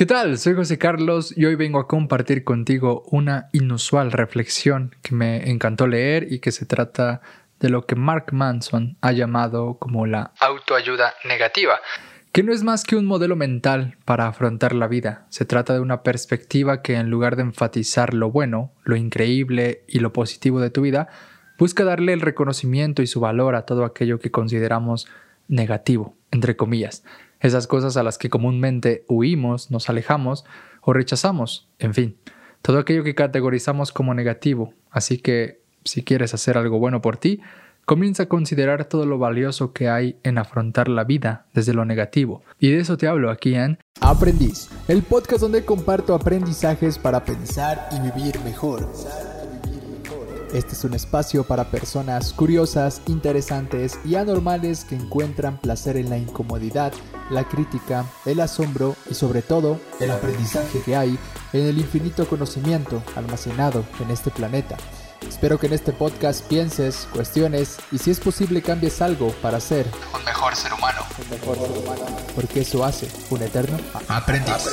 ¿Qué tal? Soy José Carlos y hoy vengo a compartir contigo una inusual reflexión que me encantó leer y que se trata de lo que Mark Manson ha llamado como la autoayuda negativa, que no es más que un modelo mental para afrontar la vida. Se trata de una perspectiva que en lugar de enfatizar lo bueno, lo increíble y lo positivo de tu vida, busca darle el reconocimiento y su valor a todo aquello que consideramos negativo, entre comillas esas cosas a las que comúnmente huimos, nos alejamos o rechazamos, en fin, todo aquello que categorizamos como negativo. Así que, si quieres hacer algo bueno por ti, comienza a considerar todo lo valioso que hay en afrontar la vida desde lo negativo. Y de eso te hablo aquí en Aprendiz, el podcast donde comparto aprendizajes para pensar y vivir mejor. Este es un espacio para personas curiosas, interesantes y anormales que encuentran placer en la incomodidad, la crítica, el asombro y sobre todo el aprendizaje que hay en el infinito conocimiento almacenado en este planeta. Espero que en este podcast pienses, cuestiones y si es posible cambies algo para ser un mejor ser humano. Un mejor ser humano. Porque eso hace un eterno aprendiz.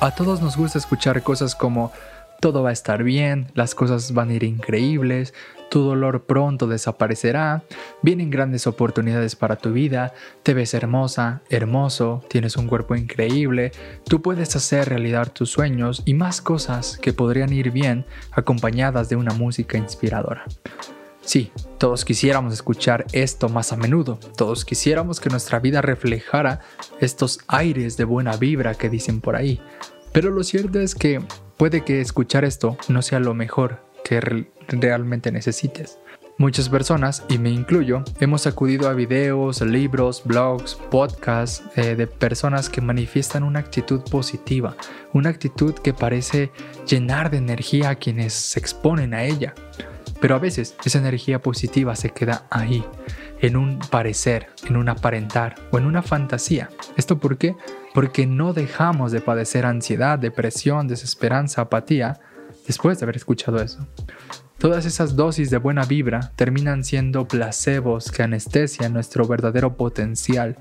A todos nos gusta escuchar cosas como todo va a estar bien, las cosas van a ir increíbles, tu dolor pronto desaparecerá, vienen grandes oportunidades para tu vida, te ves hermosa, hermoso, tienes un cuerpo increíble, tú puedes hacer realidad tus sueños y más cosas que podrían ir bien acompañadas de una música inspiradora. Sí, todos quisiéramos escuchar esto más a menudo, todos quisiéramos que nuestra vida reflejara estos aires de buena vibra que dicen por ahí, pero lo cierto es que puede que escuchar esto no sea lo mejor que realmente necesites. Muchas personas, y me incluyo, hemos acudido a videos, libros, blogs, podcasts eh, de personas que manifiestan una actitud positiva, una actitud que parece llenar de energía a quienes se exponen a ella. Pero a veces esa energía positiva se queda ahí, en un parecer, en un aparentar o en una fantasía. ¿Esto por qué? Porque no dejamos de padecer ansiedad, depresión, desesperanza, apatía después de haber escuchado eso. Todas esas dosis de buena vibra terminan siendo placebos que anestesian nuestro verdadero potencial.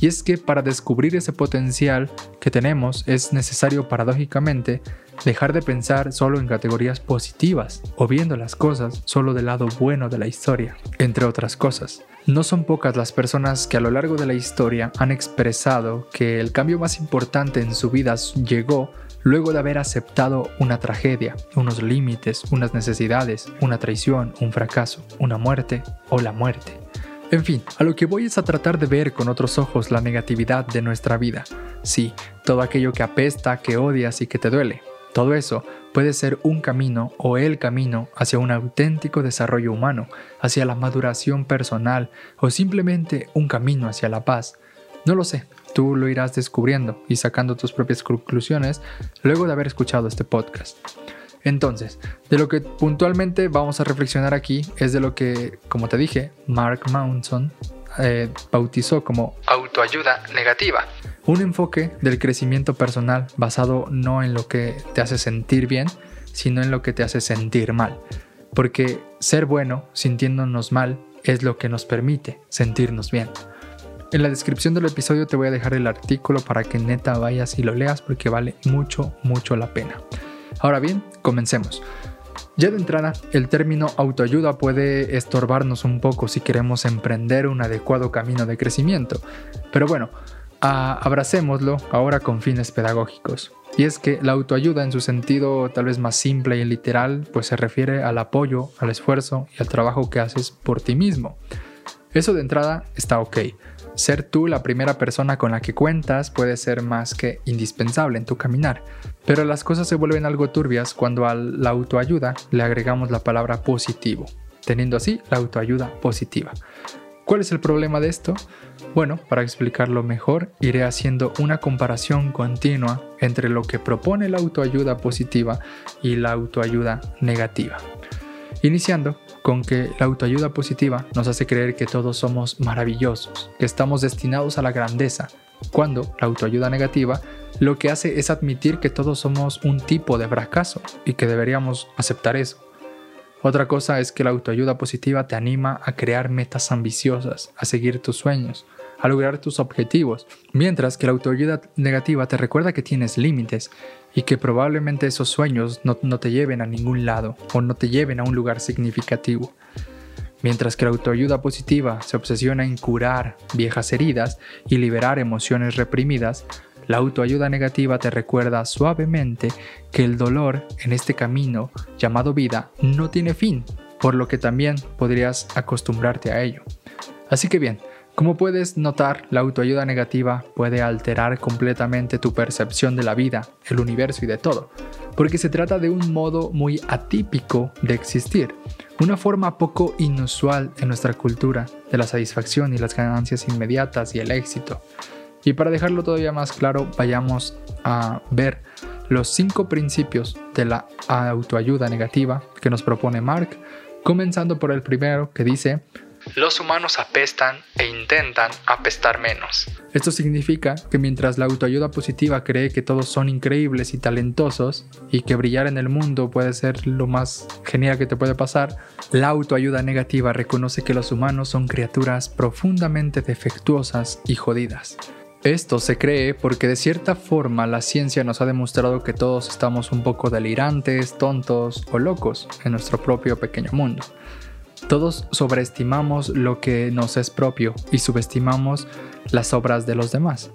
Y es que para descubrir ese potencial que tenemos es necesario paradójicamente dejar de pensar solo en categorías positivas o viendo las cosas solo del lado bueno de la historia, entre otras cosas. No son pocas las personas que a lo largo de la historia han expresado que el cambio más importante en su vida llegó luego de haber aceptado una tragedia, unos límites, unas necesidades, una traición, un fracaso, una muerte o la muerte. En fin, a lo que voy es a tratar de ver con otros ojos la negatividad de nuestra vida. Sí, todo aquello que apesta, que odias y que te duele. Todo eso puede ser un camino o el camino hacia un auténtico desarrollo humano, hacia la maduración personal o simplemente un camino hacia la paz. No lo sé, Tú lo irás descubriendo y sacando tus propias conclusiones luego de haber escuchado este podcast. Entonces, de lo que puntualmente vamos a reflexionar aquí es de lo que, como te dije, Mark Manson eh, bautizó como autoayuda negativa. Un enfoque del crecimiento personal basado no en lo que te hace sentir bien, sino en lo que te hace sentir mal. Porque ser bueno sintiéndonos mal es lo que nos permite sentirnos bien. En la descripción del episodio te voy a dejar el artículo para que neta vayas y lo leas porque vale mucho, mucho la pena. Ahora bien, comencemos. Ya de entrada, el término autoayuda puede estorbarnos un poco si queremos emprender un adecuado camino de crecimiento, pero bueno, abracémoslo ahora con fines pedagógicos. Y es que la autoayuda en su sentido tal vez más simple y literal, pues se refiere al apoyo, al esfuerzo y al trabajo que haces por ti mismo. Eso de entrada está ok, ser tú la primera persona con la que cuentas puede ser más que indispensable en tu caminar, pero las cosas se vuelven algo turbias cuando a la autoayuda le agregamos la palabra positivo, teniendo así la autoayuda positiva. ¿Cuál es el problema de esto? Bueno, para explicarlo mejor, iré haciendo una comparación continua entre lo que propone la autoayuda positiva y la autoayuda negativa. Iniciando con que la autoayuda positiva nos hace creer que todos somos maravillosos, que estamos destinados a la grandeza, cuando la autoayuda negativa lo que hace es admitir que todos somos un tipo de fracaso y que deberíamos aceptar eso. Otra cosa es que la autoayuda positiva te anima a crear metas ambiciosas, a seguir tus sueños, a lograr tus objetivos, mientras que la autoayuda negativa te recuerda que tienes límites y que probablemente esos sueños no, no te lleven a ningún lado o no te lleven a un lugar significativo. Mientras que la autoayuda positiva se obsesiona en curar viejas heridas y liberar emociones reprimidas, la autoayuda negativa te recuerda suavemente que el dolor en este camino llamado vida no tiene fin, por lo que también podrías acostumbrarte a ello. Así que bien, como puedes notar, la autoayuda negativa puede alterar completamente tu percepción de la vida, el universo y de todo, porque se trata de un modo muy atípico de existir, una forma poco inusual en nuestra cultura de la satisfacción y las ganancias inmediatas y el éxito. Y para dejarlo todavía más claro, vayamos a ver los cinco principios de la autoayuda negativa que nos propone Mark, comenzando por el primero que dice, los humanos apestan e intentan apestar menos. Esto significa que mientras la autoayuda positiva cree que todos son increíbles y talentosos y que brillar en el mundo puede ser lo más genial que te puede pasar, la autoayuda negativa reconoce que los humanos son criaturas profundamente defectuosas y jodidas. Esto se cree porque de cierta forma la ciencia nos ha demostrado que todos estamos un poco delirantes, tontos o locos en nuestro propio pequeño mundo. Todos sobreestimamos lo que nos es propio y subestimamos las obras de los demás.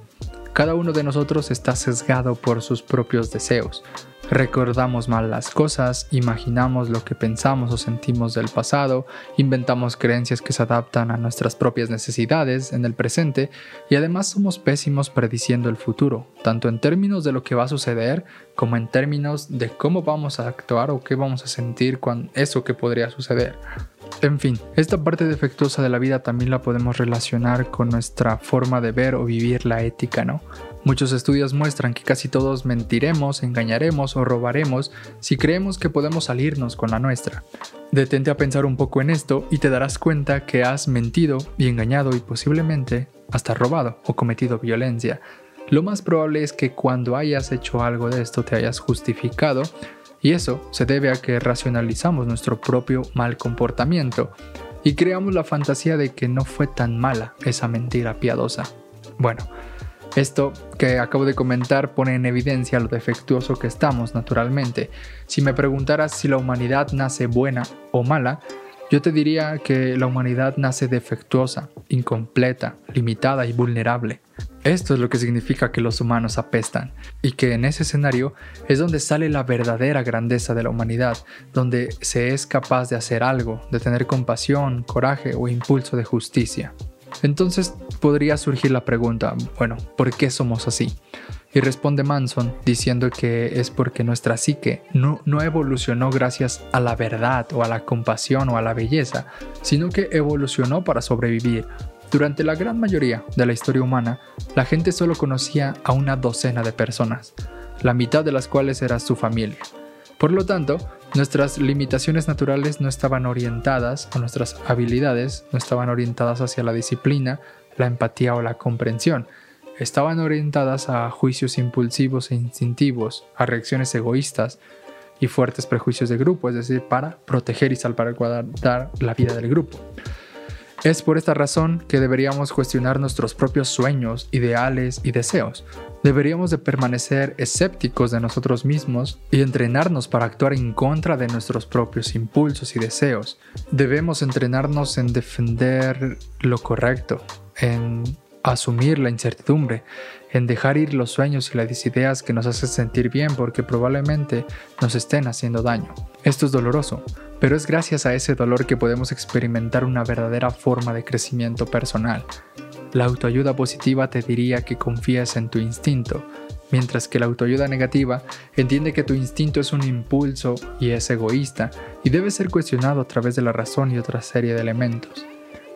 Cada uno de nosotros está sesgado por sus propios deseos, Recordamos mal las cosas, imaginamos lo que pensamos o sentimos del pasado, inventamos creencias que se adaptan a nuestras propias necesidades en el presente y además somos pésimos prediciendo el futuro, tanto en términos de lo que va a suceder como en términos de cómo vamos a actuar o qué vamos a sentir con eso que podría suceder. En fin, esta parte defectuosa de la vida también la podemos relacionar con nuestra forma de ver o vivir la ética, ¿no? Muchos estudios muestran que casi todos mentiremos, engañaremos o robaremos si creemos que podemos salirnos con la nuestra. Detente a pensar un poco en esto y te darás cuenta que has mentido y engañado y posiblemente hasta robado o cometido violencia. Lo más probable es que cuando hayas hecho algo de esto te hayas justificado y eso se debe a que racionalizamos nuestro propio mal comportamiento y creamos la fantasía de que no fue tan mala esa mentira piadosa. Bueno, esto que acabo de comentar pone en evidencia lo defectuoso que estamos naturalmente. Si me preguntaras si la humanidad nace buena o mala, yo te diría que la humanidad nace defectuosa, incompleta, limitada y vulnerable. Esto es lo que significa que los humanos apestan, y que en ese escenario es donde sale la verdadera grandeza de la humanidad, donde se es capaz de hacer algo, de tener compasión, coraje o impulso de justicia. Entonces podría surgir la pregunta, bueno, ¿por qué somos así? Y responde Manson diciendo que es porque nuestra psique no, no, evolucionó gracias a la verdad o a la compasión o a la belleza, sino que evolucionó para sobrevivir. Durante la gran mayoría de la historia humana, la gente solo conocía a una docena de personas, la mitad de las cuales era su familia. Por lo tanto, nuestras limitaciones naturales no estaban orientadas, o nuestras habilidades no estaban orientadas hacia la disciplina, la empatía o la comprensión. Estaban orientadas a juicios impulsivos e instintivos, a reacciones egoístas y fuertes prejuicios de grupo, es decir, para proteger y salvaguardar la vida del grupo. Es por esta razón que deberíamos cuestionar nuestros propios sueños, ideales y deseos. Deberíamos de permanecer escépticos de nosotros mismos y entrenarnos para actuar en contra de nuestros propios impulsos y deseos. Debemos entrenarnos en defender lo correcto, en asumir la incertidumbre, en dejar ir los sueños y las ideas que nos hacen sentir bien porque probablemente nos estén haciendo daño. Esto es doloroso, pero es gracias a ese dolor que podemos experimentar una verdadera forma de crecimiento personal. La autoayuda positiva te diría que confíes en tu instinto, mientras que la autoayuda negativa entiende que tu instinto es un impulso y es egoísta y debe ser cuestionado a través de la razón y otra serie de elementos.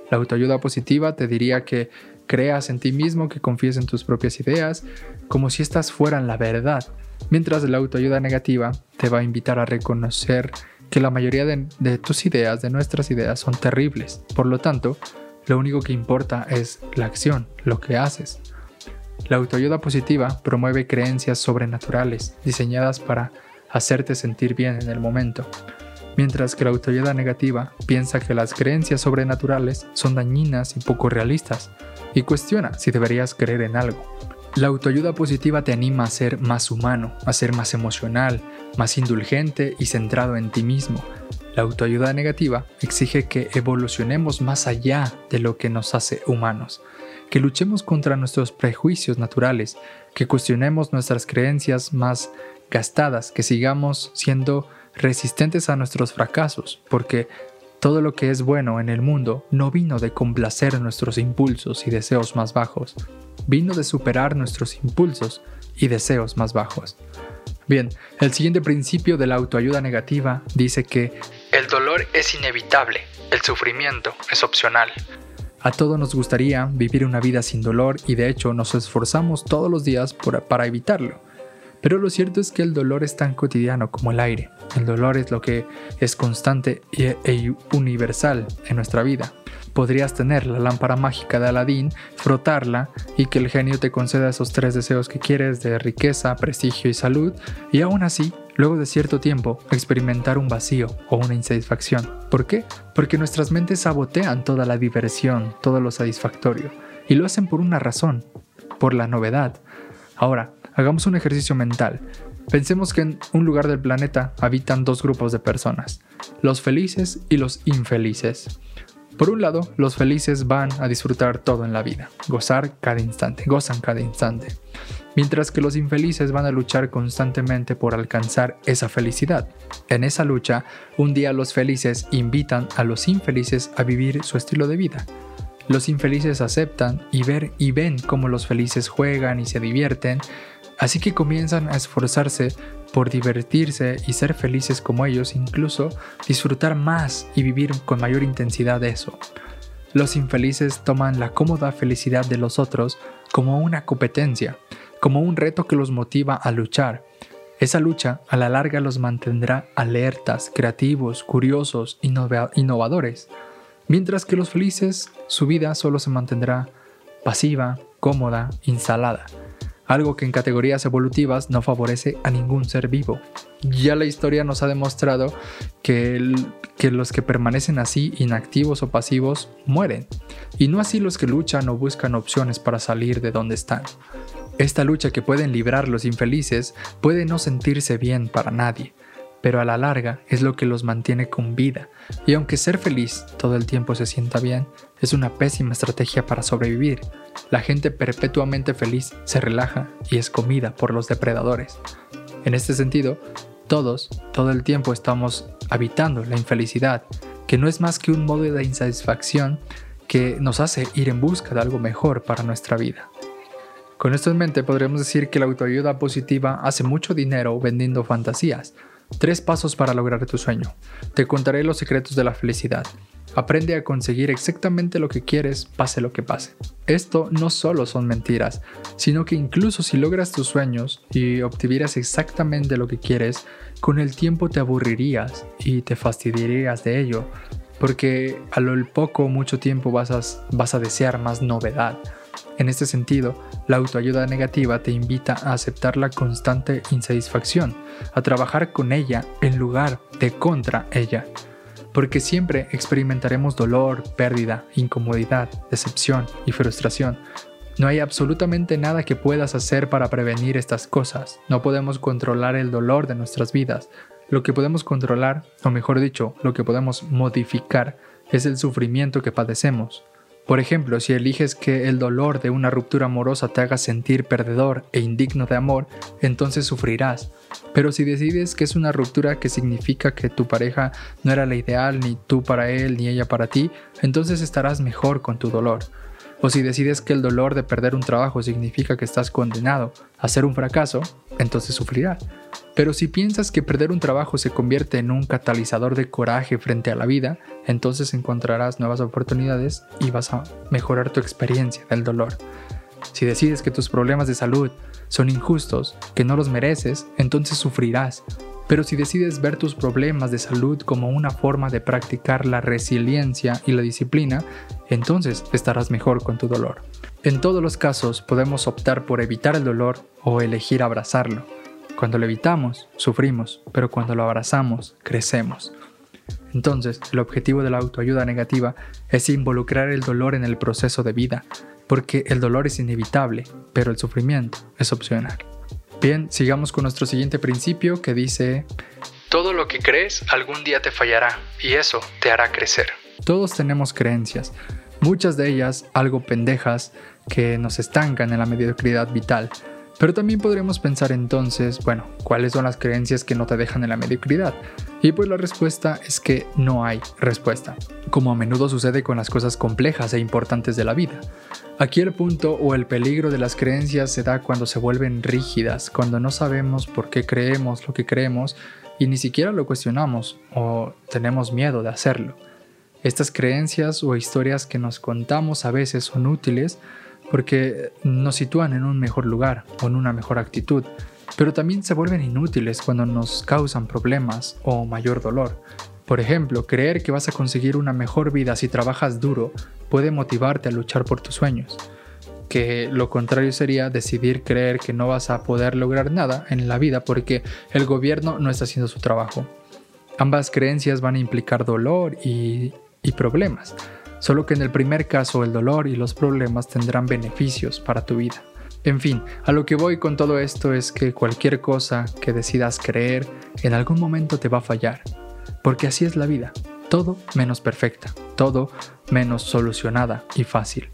La autoayuda positiva te diría que creas en ti mismo, que confíes en tus propias ideas, como si éstas fueran la verdad, mientras la autoayuda negativa te va a invitar a reconocer que la mayoría de, tus ideas, de nuestras ideas, son terribles. Por lo tanto, lo único que importa es la acción, lo que haces. La autoayuda positiva promueve creencias sobrenaturales diseñadas para hacerte sentir bien en el momento. mientras que la autoayuda negativa piensa que las creencias sobrenaturales son dañinas y poco realistas, y cuestiona si deberías creer en algo. La autoayuda positiva te anima a ser más humano, a ser más emocional, más indulgente y centrado en ti mismo. La autoayuda negativa exige que evolucionemos más allá de lo que nos hace humanos, que luchemos contra nuestros prejuicios naturales, que cuestionemos nuestras creencias más gastadas, que sigamos siendo resistentes a nuestros fracasos, porque todo lo que es bueno en el mundo no vino de complacer nuestros impulsos y deseos más bajos, vino de superar nuestros impulsos y deseos más bajos. Bien, el siguiente principio de la autoayuda negativa dice que el dolor es inevitable, el sufrimiento es opcional. A todos nos gustaría vivir una vida sin dolor y de hecho nos esforzamos todos los días para evitarlo. Pero lo cierto es que el dolor es tan cotidiano como el aire. El dolor es lo que es constante e universal en nuestra vida. Podrías tener la lámpara mágica de Aladín, frotarla y que el genio te conceda esos tres deseos que quieres de riqueza, prestigio y salud, y aún así, luego de cierto tiempo, experimentar un vacío o una insatisfacción. ¿Por qué? Porque nuestras mentes sabotean toda la diversión, todo lo satisfactorio, y lo hacen por una razón, por la novedad. Ahora, Hagamos un ejercicio mental. Pensemos que en un lugar del planeta habitan dos grupos de personas, los felices y los infelices. Por un lado, los felices van a disfrutar todo en la vida, gozar cada instante, gozan cada instante, mientras que los infelices van a luchar constantemente por alcanzar esa felicidad. En esa lucha, un día los felices invitan a los infelices a vivir su estilo de vida. Los infelices aceptan y ver y ven cómo los felices juegan y se divierten, Así que comienzan a esforzarse por divertirse y ser felices como ellos, incluso disfrutar más y vivir con mayor intensidad eso. Los infelices toman la cómoda felicidad de los otros como una competencia, como un reto que los motiva a luchar. Esa lucha a la larga los mantendrá alertas, creativos, curiosos, innovadores, mientras que los felices su vida solo se mantendrá pasiva, cómoda, instalada algo que en categorías evolutivas no favorece a ningún ser vivo. Ya la historia nos ha demostrado que, que los que permanecen así, inactivos o pasivos, mueren, y no así los que luchan o buscan opciones para salir de donde están. Esta lucha que pueden librar los infelices puede no sentirse bien para nadie, pero a la larga es lo que los mantiene con vida, y aunque ser feliz todo el tiempo se sienta bien, es una pésima estrategia para sobrevivir. La gente perpetuamente feliz se relaja y es comida por los depredadores. En este sentido, todos, todo el tiempo estamos habitando la infelicidad, que no es más que un modo de insatisfacción que nos hace ir en busca de algo mejor para nuestra vida. Con esto en mente podríamos decir que la autoayuda positiva hace mucho dinero vendiendo fantasías, Tres pasos para lograr tu sueño. Te contaré los secretos de la felicidad. Aprende a conseguir exactamente lo que quieres, pase lo que pase. Esto no solo son mentiras, sino que incluso si logras tus sueños y obtuvieras exactamente lo que quieres, con el tiempo te aburrirías y te fastidiarías de ello, porque a lo poco mucho tiempo vas a, vas a desear más novedad. En este sentido, la autoayuda negativa te invita a aceptar la constante insatisfacción, a trabajar con ella en lugar de contra ella, porque siempre experimentaremos dolor, pérdida, incomodidad, decepción y frustración. No hay absolutamente nada que puedas hacer para prevenir estas cosas. No podemos controlar el dolor de nuestras vidas. Lo que podemos controlar, o mejor dicho, lo que podemos modificar, es el sufrimiento que padecemos. Por ejemplo, si eliges que el dolor de una ruptura amorosa te haga sentir perdedor e indigno de amor, entonces sufrirás. Pero si decides que es una ruptura que significa que tu pareja no era la ideal, ni tú para él, ni ella para ti, entonces estarás mejor con tu dolor. O si decides que el dolor de perder un trabajo significa que estás condenado a ser un fracaso, entonces sufrirás. Pero si piensas que perder un trabajo se convierte en un catalizador de coraje frente a la vida, entonces encontrarás nuevas oportunidades y vas a mejorar tu experiencia del dolor. Si decides que tus problemas de salud son injustos, que no los mereces, entonces sufrirás, pero si decides ver tus problemas de salud como una forma de practicar la resiliencia y la disciplina, entonces estarás mejor con tu dolor. En todos los casos podemos optar por evitar el dolor o elegir abrazarlo. Cuando lo evitamos, sufrimos, pero cuando lo abrazamos, crecemos. Entonces, el objetivo de la autoayuda negativa es involucrar el dolor en el proceso de vida, porque el dolor es inevitable, pero el sufrimiento es opcional. Bien, sigamos con nuestro siguiente principio que dice, todo lo que crees algún día te fallará y eso te hará crecer. Todos tenemos creencias, muchas de ellas algo pendejas que nos estancan en la mediocridad vital, pero también podríamos pensar entonces, bueno, ¿cuáles son las creencias que no te dejan en la mediocridad? Y pues la respuesta es que no hay respuesta, como a menudo sucede con las cosas complejas e importantes de la vida. Aquí el punto o el peligro de las creencias se da cuando se vuelven rígidas, cuando no sabemos por qué creemos lo que creemos y ni siquiera lo cuestionamos o tenemos miedo de hacerlo. Estas creencias o historias que nos contamos a veces son útiles, porque nos sitúan en un mejor lugar o en una mejor actitud, pero también se vuelven inútiles cuando nos causan problemas o mayor dolor. Por ejemplo, creer que vas a conseguir una mejor vida si trabajas duro puede motivarte a luchar por tus sueños, que lo contrario sería decidir creer que no vas a poder lograr nada en la vida porque el gobierno no está haciendo su trabajo. Ambas creencias van a implicar dolor y, y problemas, solo que en el primer caso el dolor y los problemas tendrán beneficios para tu vida. En fin, a lo que voy con todo esto es que cualquier cosa que decidas creer en algún momento te va a fallar, porque así es la vida, todo menos perfecta, todo menos solucionada y fácil.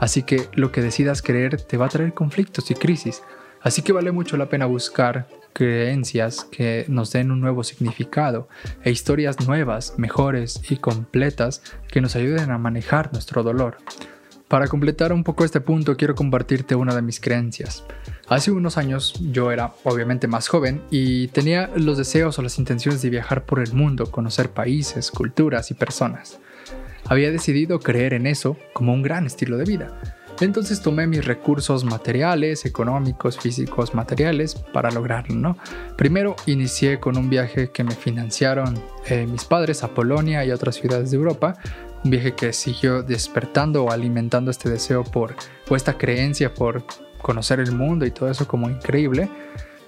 Así que lo que decidas creer te va a traer conflictos y crisis, así que vale mucho la pena buscar creencias que nos den un nuevo significado e historias nuevas, mejores y completas que nos ayuden a manejar nuestro dolor. Para completar un poco este punto quiero compartirte una de mis creencias. Hace unos años yo era obviamente más joven y tenía los deseos o las intenciones de viajar por el mundo, conocer países, culturas y personas. Había decidido creer en eso como un gran estilo de vida entonces tomé mis recursos materiales, económicos, físicos, materiales para lograrlo, ¿no? Primero inicié con un viaje que me financiaron eh, mis padres a Polonia y otras ciudades de Europa, un viaje que siguió despertando o alimentando este deseo por, o esta creencia por conocer el mundo y todo eso como increíble.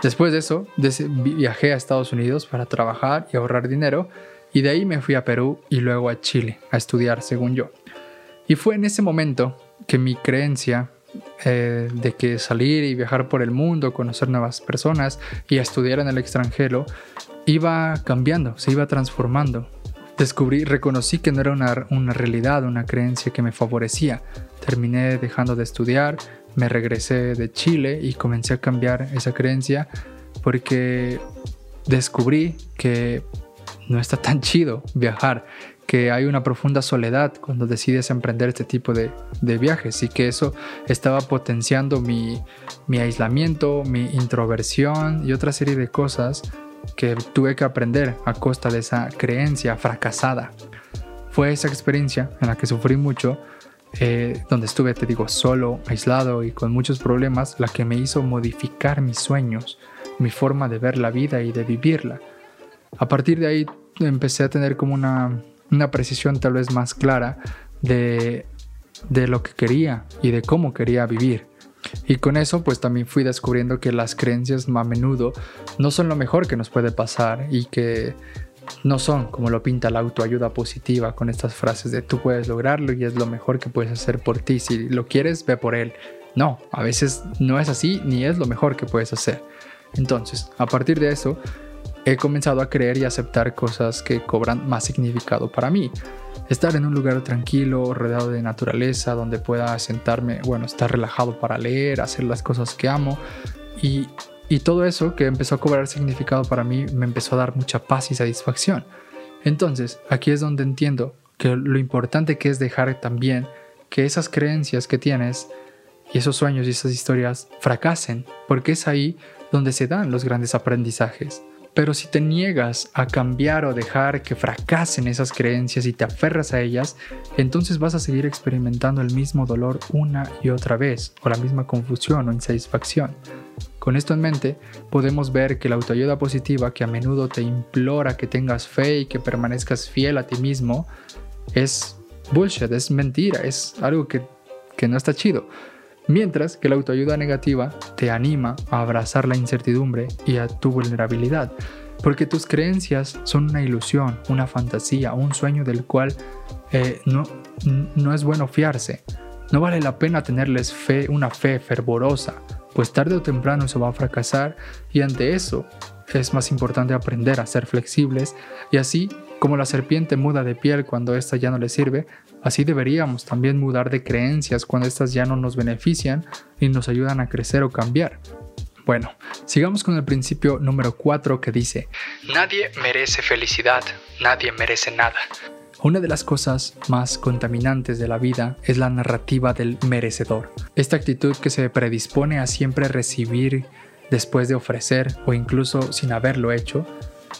Después de eso, viajé a Estados Unidos para trabajar y ahorrar dinero y de ahí me fui a Perú y luego a Chile a estudiar, según yo. Y fue en ese momento que mi creencia eh, de que salir y viajar por el mundo, conocer nuevas personas y estudiar en el extranjero iba cambiando, se iba transformando. Descubrí, reconocí que no era una, una realidad, una creencia que me favorecía. Terminé dejando de estudiar, me regresé de Chile y comencé a cambiar esa creencia porque descubrí que no está tan chido viajar, que hay una profunda soledad cuando decides emprender este tipo de, viajes y que eso estaba potenciando mi, mi aislamiento, mi introversión y otra serie de cosas que tuve que aprender a costa de esa creencia fracasada. Fue esa experiencia en la que sufrí mucho, eh, donde estuve, te digo, solo, aislado y con muchos problemas, la que me hizo modificar mis sueños, mi forma de ver la vida y de vivirla. A partir de ahí empecé a tener como una una precisión tal vez más clara de, de lo que quería y de cómo quería vivir. Y con eso pues también fui descubriendo que las creencias a menudo no son lo mejor que nos puede pasar y que no son como lo pinta la autoayuda positiva con estas frases de tú puedes lograrlo y es lo mejor que puedes hacer por ti. Si lo quieres, ve por él. No, a veces no es así ni es lo mejor que puedes hacer. Entonces, a partir de eso, he comenzado a creer y aceptar cosas que cobran más significado para mí. Estar en un lugar tranquilo, rodeado de naturaleza, donde pueda sentarme, bueno, estar relajado para leer, hacer las cosas que amo. Y, todo eso que empezó a cobrar significado para mí me empezó a dar mucha paz y satisfacción. Entonces, aquí es donde entiendo que lo importante que es dejar también que esas creencias que tienes y esos sueños y esas historias fracasen, porque es ahí donde se dan los grandes aprendizajes. Pero si te niegas a cambiar o dejar que fracasen esas creencias y te aferras a ellas, entonces vas a seguir experimentando el mismo dolor una y otra vez, o la misma confusión o insatisfacción. Con esto en mente, podemos ver que la autoayuda positiva que a menudo te implora que tengas fe y que permanezcas fiel a ti mismo, es bullshit, es mentira, es algo que, que no está chido. Mientras que la autoayuda negativa te anima a abrazar la incertidumbre y a tu vulnerabilidad. porque tus creencias son una ilusión, una fantasía, un sueño del cual eh, no, no es bueno fiarse. No vale la pena tenerles fe, una fe fervorosa, pues tarde o temprano eso va a fracasar y ante eso es más importante aprender a ser flexibles y así como la serpiente muda de piel cuando ésta ya no le sirve, así deberíamos también mudar de creencias cuando éstas ya no nos benefician y nos ayudan a crecer o cambiar. Bueno, sigamos con el principio número 4 que dice, Nadie merece felicidad, nadie merece nada. Una de las cosas más contaminantes de la vida es la narrativa del merecedor. Esta actitud que se predispone a siempre recibir después de ofrecer o incluso sin haberlo hecho,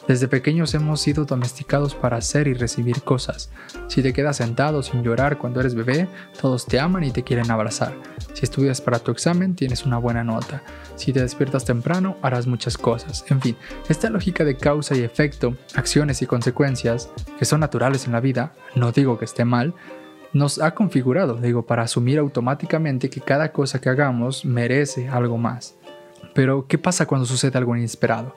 desde pequeños hemos sido domesticados para hacer y recibir cosas. Si te quedas sentado sin llorar cuando eres bebé, todos te aman y te quieren abrazar. Si estudias para tu examen, tienes una buena nota. Si te despiertas temprano, harás muchas cosas. En fin, esta lógica de causa y efecto, acciones y consecuencias, que son naturales en la vida, no digo que esté mal, nos ha configurado, digo, para asumir automáticamente que cada cosa que hagamos merece algo más. Pero, ¿qué pasa cuando sucede algo inesperado?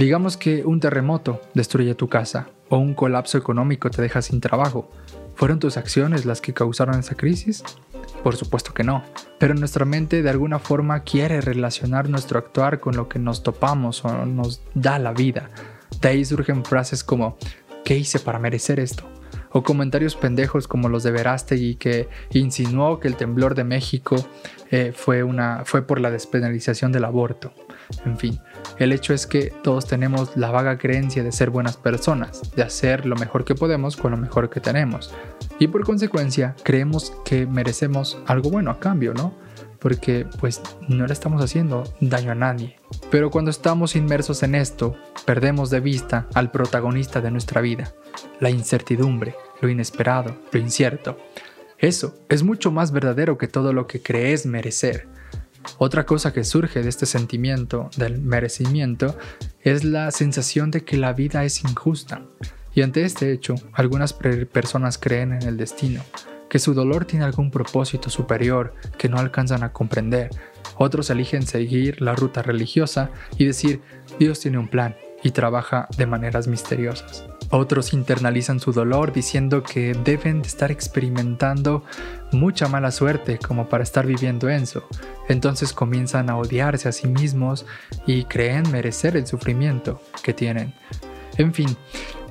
Digamos que un terremoto destruye tu casa o un colapso económico te deja sin trabajo. ¿Fueron tus acciones las que causaron esa crisis? Por supuesto que no, pero nuestra mente de alguna forma quiere relacionar nuestro actuar con lo que nos topamos o nos da la vida. De ahí surgen frases como ¿qué hice para merecer esto? O comentarios pendejos como los de Verástegui que insinuó que el temblor de México eh, fue, una, fue por la despenalización del aborto. En fin, el hecho es que todos tenemos la vaga creencia de ser buenas personas, de hacer lo mejor que podemos con lo mejor que tenemos. Y por consecuencia, creemos que merecemos algo bueno a cambio, ¿no? Porque pues no le estamos haciendo daño a nadie. Pero cuando estamos inmersos en esto, perdemos de vista al protagonista de nuestra vida, la incertidumbre, lo inesperado, lo incierto. Eso es mucho más verdadero que todo lo que crees merecer. Otra cosa que surge de este sentimiento del merecimiento es la sensación de que la vida es injusta. Y ante este hecho, algunas personas creen en el destino, que su dolor tiene algún propósito superior que no alcanzan a comprender. Otros eligen seguir la ruta religiosa y decir, Dios tiene un plan y trabaja de maneras misteriosas. Otros internalizan su dolor diciendo que deben de estar experimentando mucha mala suerte como para estar viviendo eso. Entonces comienzan a odiarse a sí mismos y creen merecer el sufrimiento que tienen. En fin,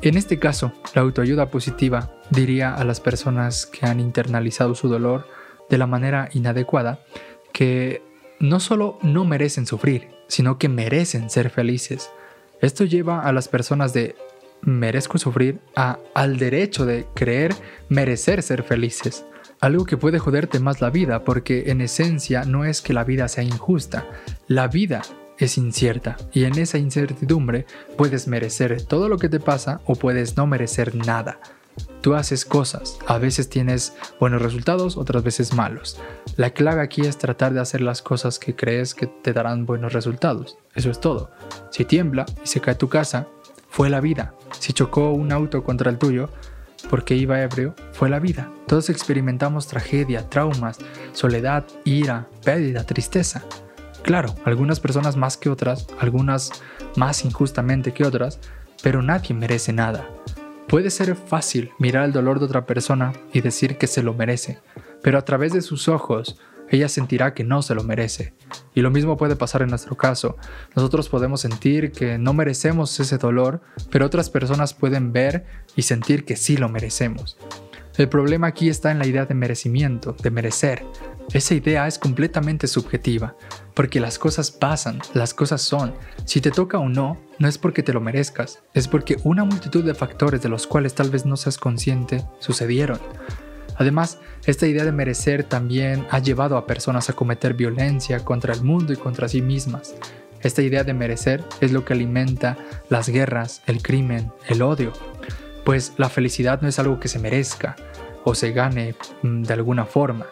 en este caso, la autoayuda positiva diría a las personas que han internalizado su dolor de la manera inadecuada que no solo no merecen sufrir, sino que merecen ser felices. Esto lleva a las personas de merezco sufrir a al derecho de creer merecer ser felices. Algo que puede joderte más la vida porque en esencia no es que la vida sea injusta, la vida es incierta y en esa incertidumbre puedes merecer todo lo que te pasa o puedes no merecer nada. Tú haces cosas, a veces tienes buenos resultados, otras veces malos. La clave aquí es tratar de hacer las cosas que crees que te darán buenos resultados. Eso es todo. Si tiembla y se cae tu casa, fue la vida. Si chocó un auto contra el tuyo, porque iba ebrio, fue la vida. Todos experimentamos tragedia, traumas, soledad, ira, pérdida, tristeza. Claro, algunas personas más que otras, algunas más injustamente que otras, pero nadie merece nada. Puede ser fácil mirar el dolor de otra persona y decir que se lo merece, pero a través de sus ojos ella sentirá que no se lo merece. Y lo mismo puede pasar en nuestro caso. Nosotros podemos sentir que no merecemos ese dolor, pero otras personas pueden ver y sentir que sí lo merecemos. El problema aquí está en la idea de merecimiento, de merecer. Esa idea es completamente subjetiva, porque las cosas pasan, las cosas son. Si te toca o no, no es porque te lo merezcas, es porque una multitud de factores de los cuales tal vez no seas consciente sucedieron. Además, esta idea de merecer también ha llevado a personas a cometer violencia contra el mundo y contra sí mismas. Esta idea de merecer es lo que alimenta las guerras, el crimen, el odio. Pues la felicidad no es algo que se merezca o se gane mm, de alguna forma.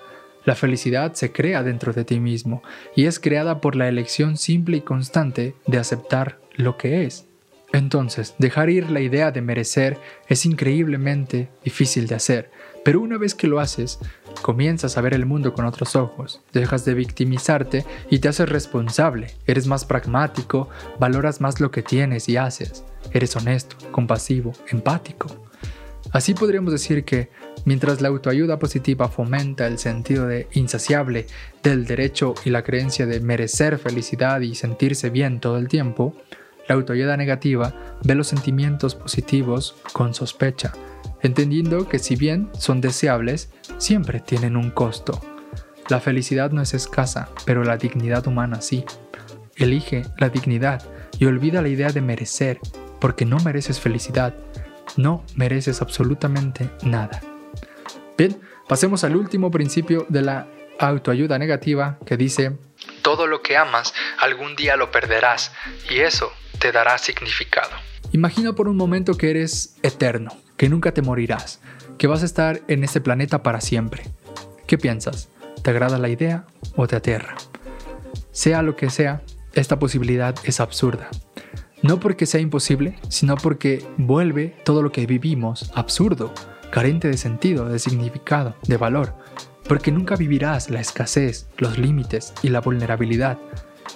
La felicidad se crea dentro de ti mismo y es creada por la elección simple y constante de aceptar lo que es. Entonces, dejar ir la idea de merecer es increíblemente difícil de hacer, Pero una vez que lo haces, comienzas a ver el mundo con otros ojos, dejas de victimizarte y te haces responsable, eres más pragmático, valoras más lo que tienes y haces, eres honesto, compasivo, empático. Así podríamos decir que mientras la autoayuda positiva fomenta el sentido de insaciable del derecho y la creencia de merecer felicidad y sentirse bien todo el tiempo, la autoayuda negativa ve los sentimientos positivos con sospecha, entendiendo que si bien son deseables, siempre tienen un costo. La felicidad no es escasa, pero la dignidad humana sí. Elige la dignidad y olvida la idea de merecer, porque no mereces felicidad, no mereces absolutamente nada. Bien, pasemos al último principio de la autoayuda negativa que dice, todo lo que amas algún día lo perderás y eso te dará significado. Imagina por un momento que eres eterno, que nunca te morirás, que vas a estar en este planeta para siempre. ¿Qué piensas? ¿Te agrada la idea o te aterra? Sea lo que sea, esta posibilidad es absurda. No porque sea imposible, sino porque vuelve todo lo que vivimos absurdo, carente de sentido, de significado, de valor, porque nunca vivirás la escasez, los límites y la vulnerabilidad.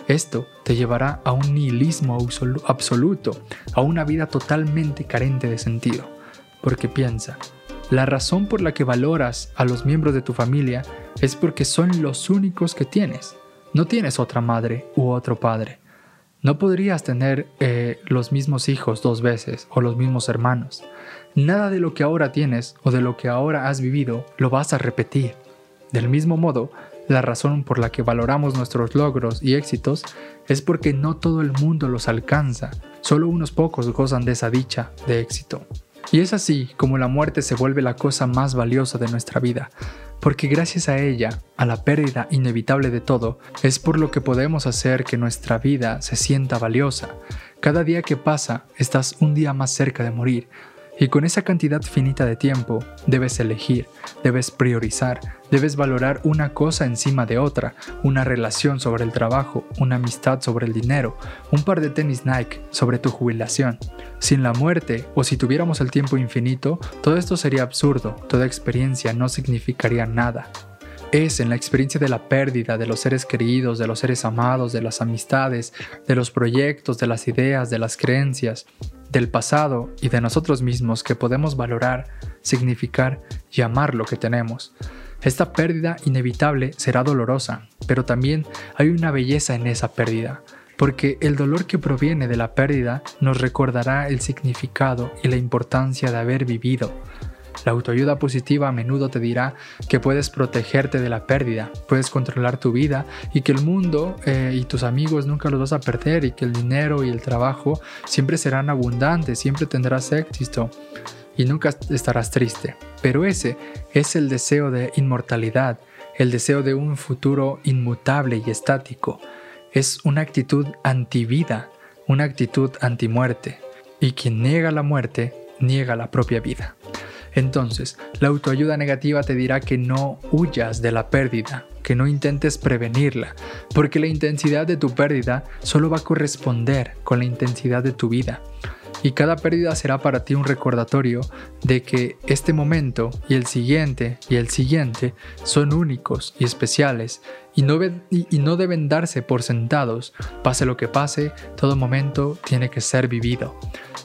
Esto te llevará a un nihilismo absoluto, a una vida totalmente carente de sentido, porque piensa, la razón por la que valoras a los miembros de tu familia es porque son los únicos que tienes. No tienes otra madre u otro padre. No podrías tener eh, los mismos hijos dos veces o los mismos hermanos. Nada de lo que ahora tienes o de lo que ahora has vivido lo vas a repetir. Del mismo modo, la razón por la que valoramos nuestros logros y éxitos es porque no todo el mundo los alcanza, solo unos pocos gozan de esa dicha de éxito. Y es así como la muerte se vuelve la cosa más valiosa de nuestra vida, porque gracias a ella, a la pérdida inevitable de todo, es por lo que podemos hacer que nuestra vida se sienta valiosa. Cada día que pasa, estás un día más cerca de morir, y con esa cantidad finita de tiempo, debes elegir, debes priorizar, debes valorar una cosa encima de otra, una relación sobre el trabajo, una amistad sobre el dinero, un par de tenis Nike sobre tu jubilación. Sin la muerte, o si tuviéramos el tiempo infinito, todo esto sería absurdo, toda experiencia no significaría nada. Es en la experiencia de la pérdida de los seres queridos, de los seres amados, de las amistades, de los proyectos, de las ideas, de las creencias, del pasado y de nosotros mismos que podemos valorar, significar y amar lo que tenemos. Esta pérdida inevitable será dolorosa, pero también hay una belleza en esa pérdida, porque el dolor que proviene de la pérdida nos recordará el significado y la importancia de haber vivido, la autoayuda positiva a menudo te dirá que puedes protegerte de la pérdida, puedes controlar tu vida y que el mundo eh, y tus amigos nunca los vas a perder y que el dinero y el trabajo siempre serán abundantes, siempre tendrás éxito y nunca estarás triste. Pero ese es el deseo de inmortalidad, el deseo de un futuro inmutable y estático. Es una actitud antivida, una actitud antimuerte. Y quien niega la muerte, niega la propia vida. Entonces, la autoayuda negativa te dirá que no huyas de la pérdida, que no intentes prevenirla, porque la intensidad de tu pérdida solo va a corresponder con la intensidad de tu vida. Y cada pérdida será para ti un recordatorio de que este momento y el siguiente y el siguiente son únicos y especiales y no, y no deben darse por sentados. Pase lo que pase, todo momento tiene que ser vivido,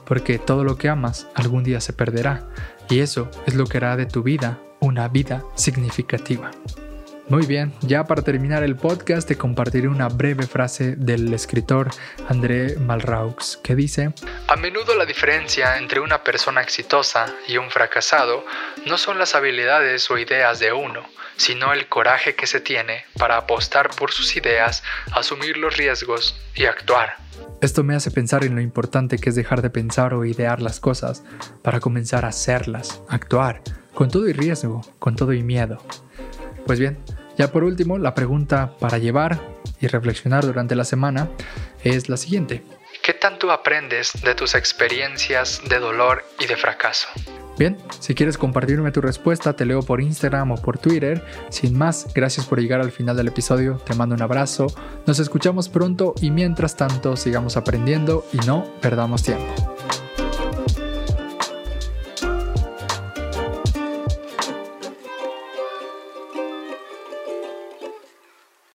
porque todo lo que amas algún día se perderá y eso es lo que hará de tu vida una vida significativa. Muy bien, ya para terminar el podcast te compartiré una breve frase del escritor André Malraux que dice, A menudo la diferencia entre una persona exitosa y un fracasado no son las habilidades o ideas de uno, sino el coraje que se tiene para apostar por sus ideas, asumir los riesgos y actuar. Esto me hace pensar en lo importante que es dejar de pensar o idear las cosas para comenzar a hacerlas, actuar, con todo y riesgo, con todo y miedo. Pues bien, ya por último, la pregunta para llevar y reflexionar durante la semana es la siguiente. ¿Qué tanto aprendes de tus experiencias de dolor y de fracaso? Bien, si quieres compartirme tu respuesta, te leo por Instagram o por Twitter. Sin más, gracias por llegar al final del episodio, te mando un abrazo, nos escuchamos pronto y mientras tanto sigamos aprendiendo y no perdamos tiempo.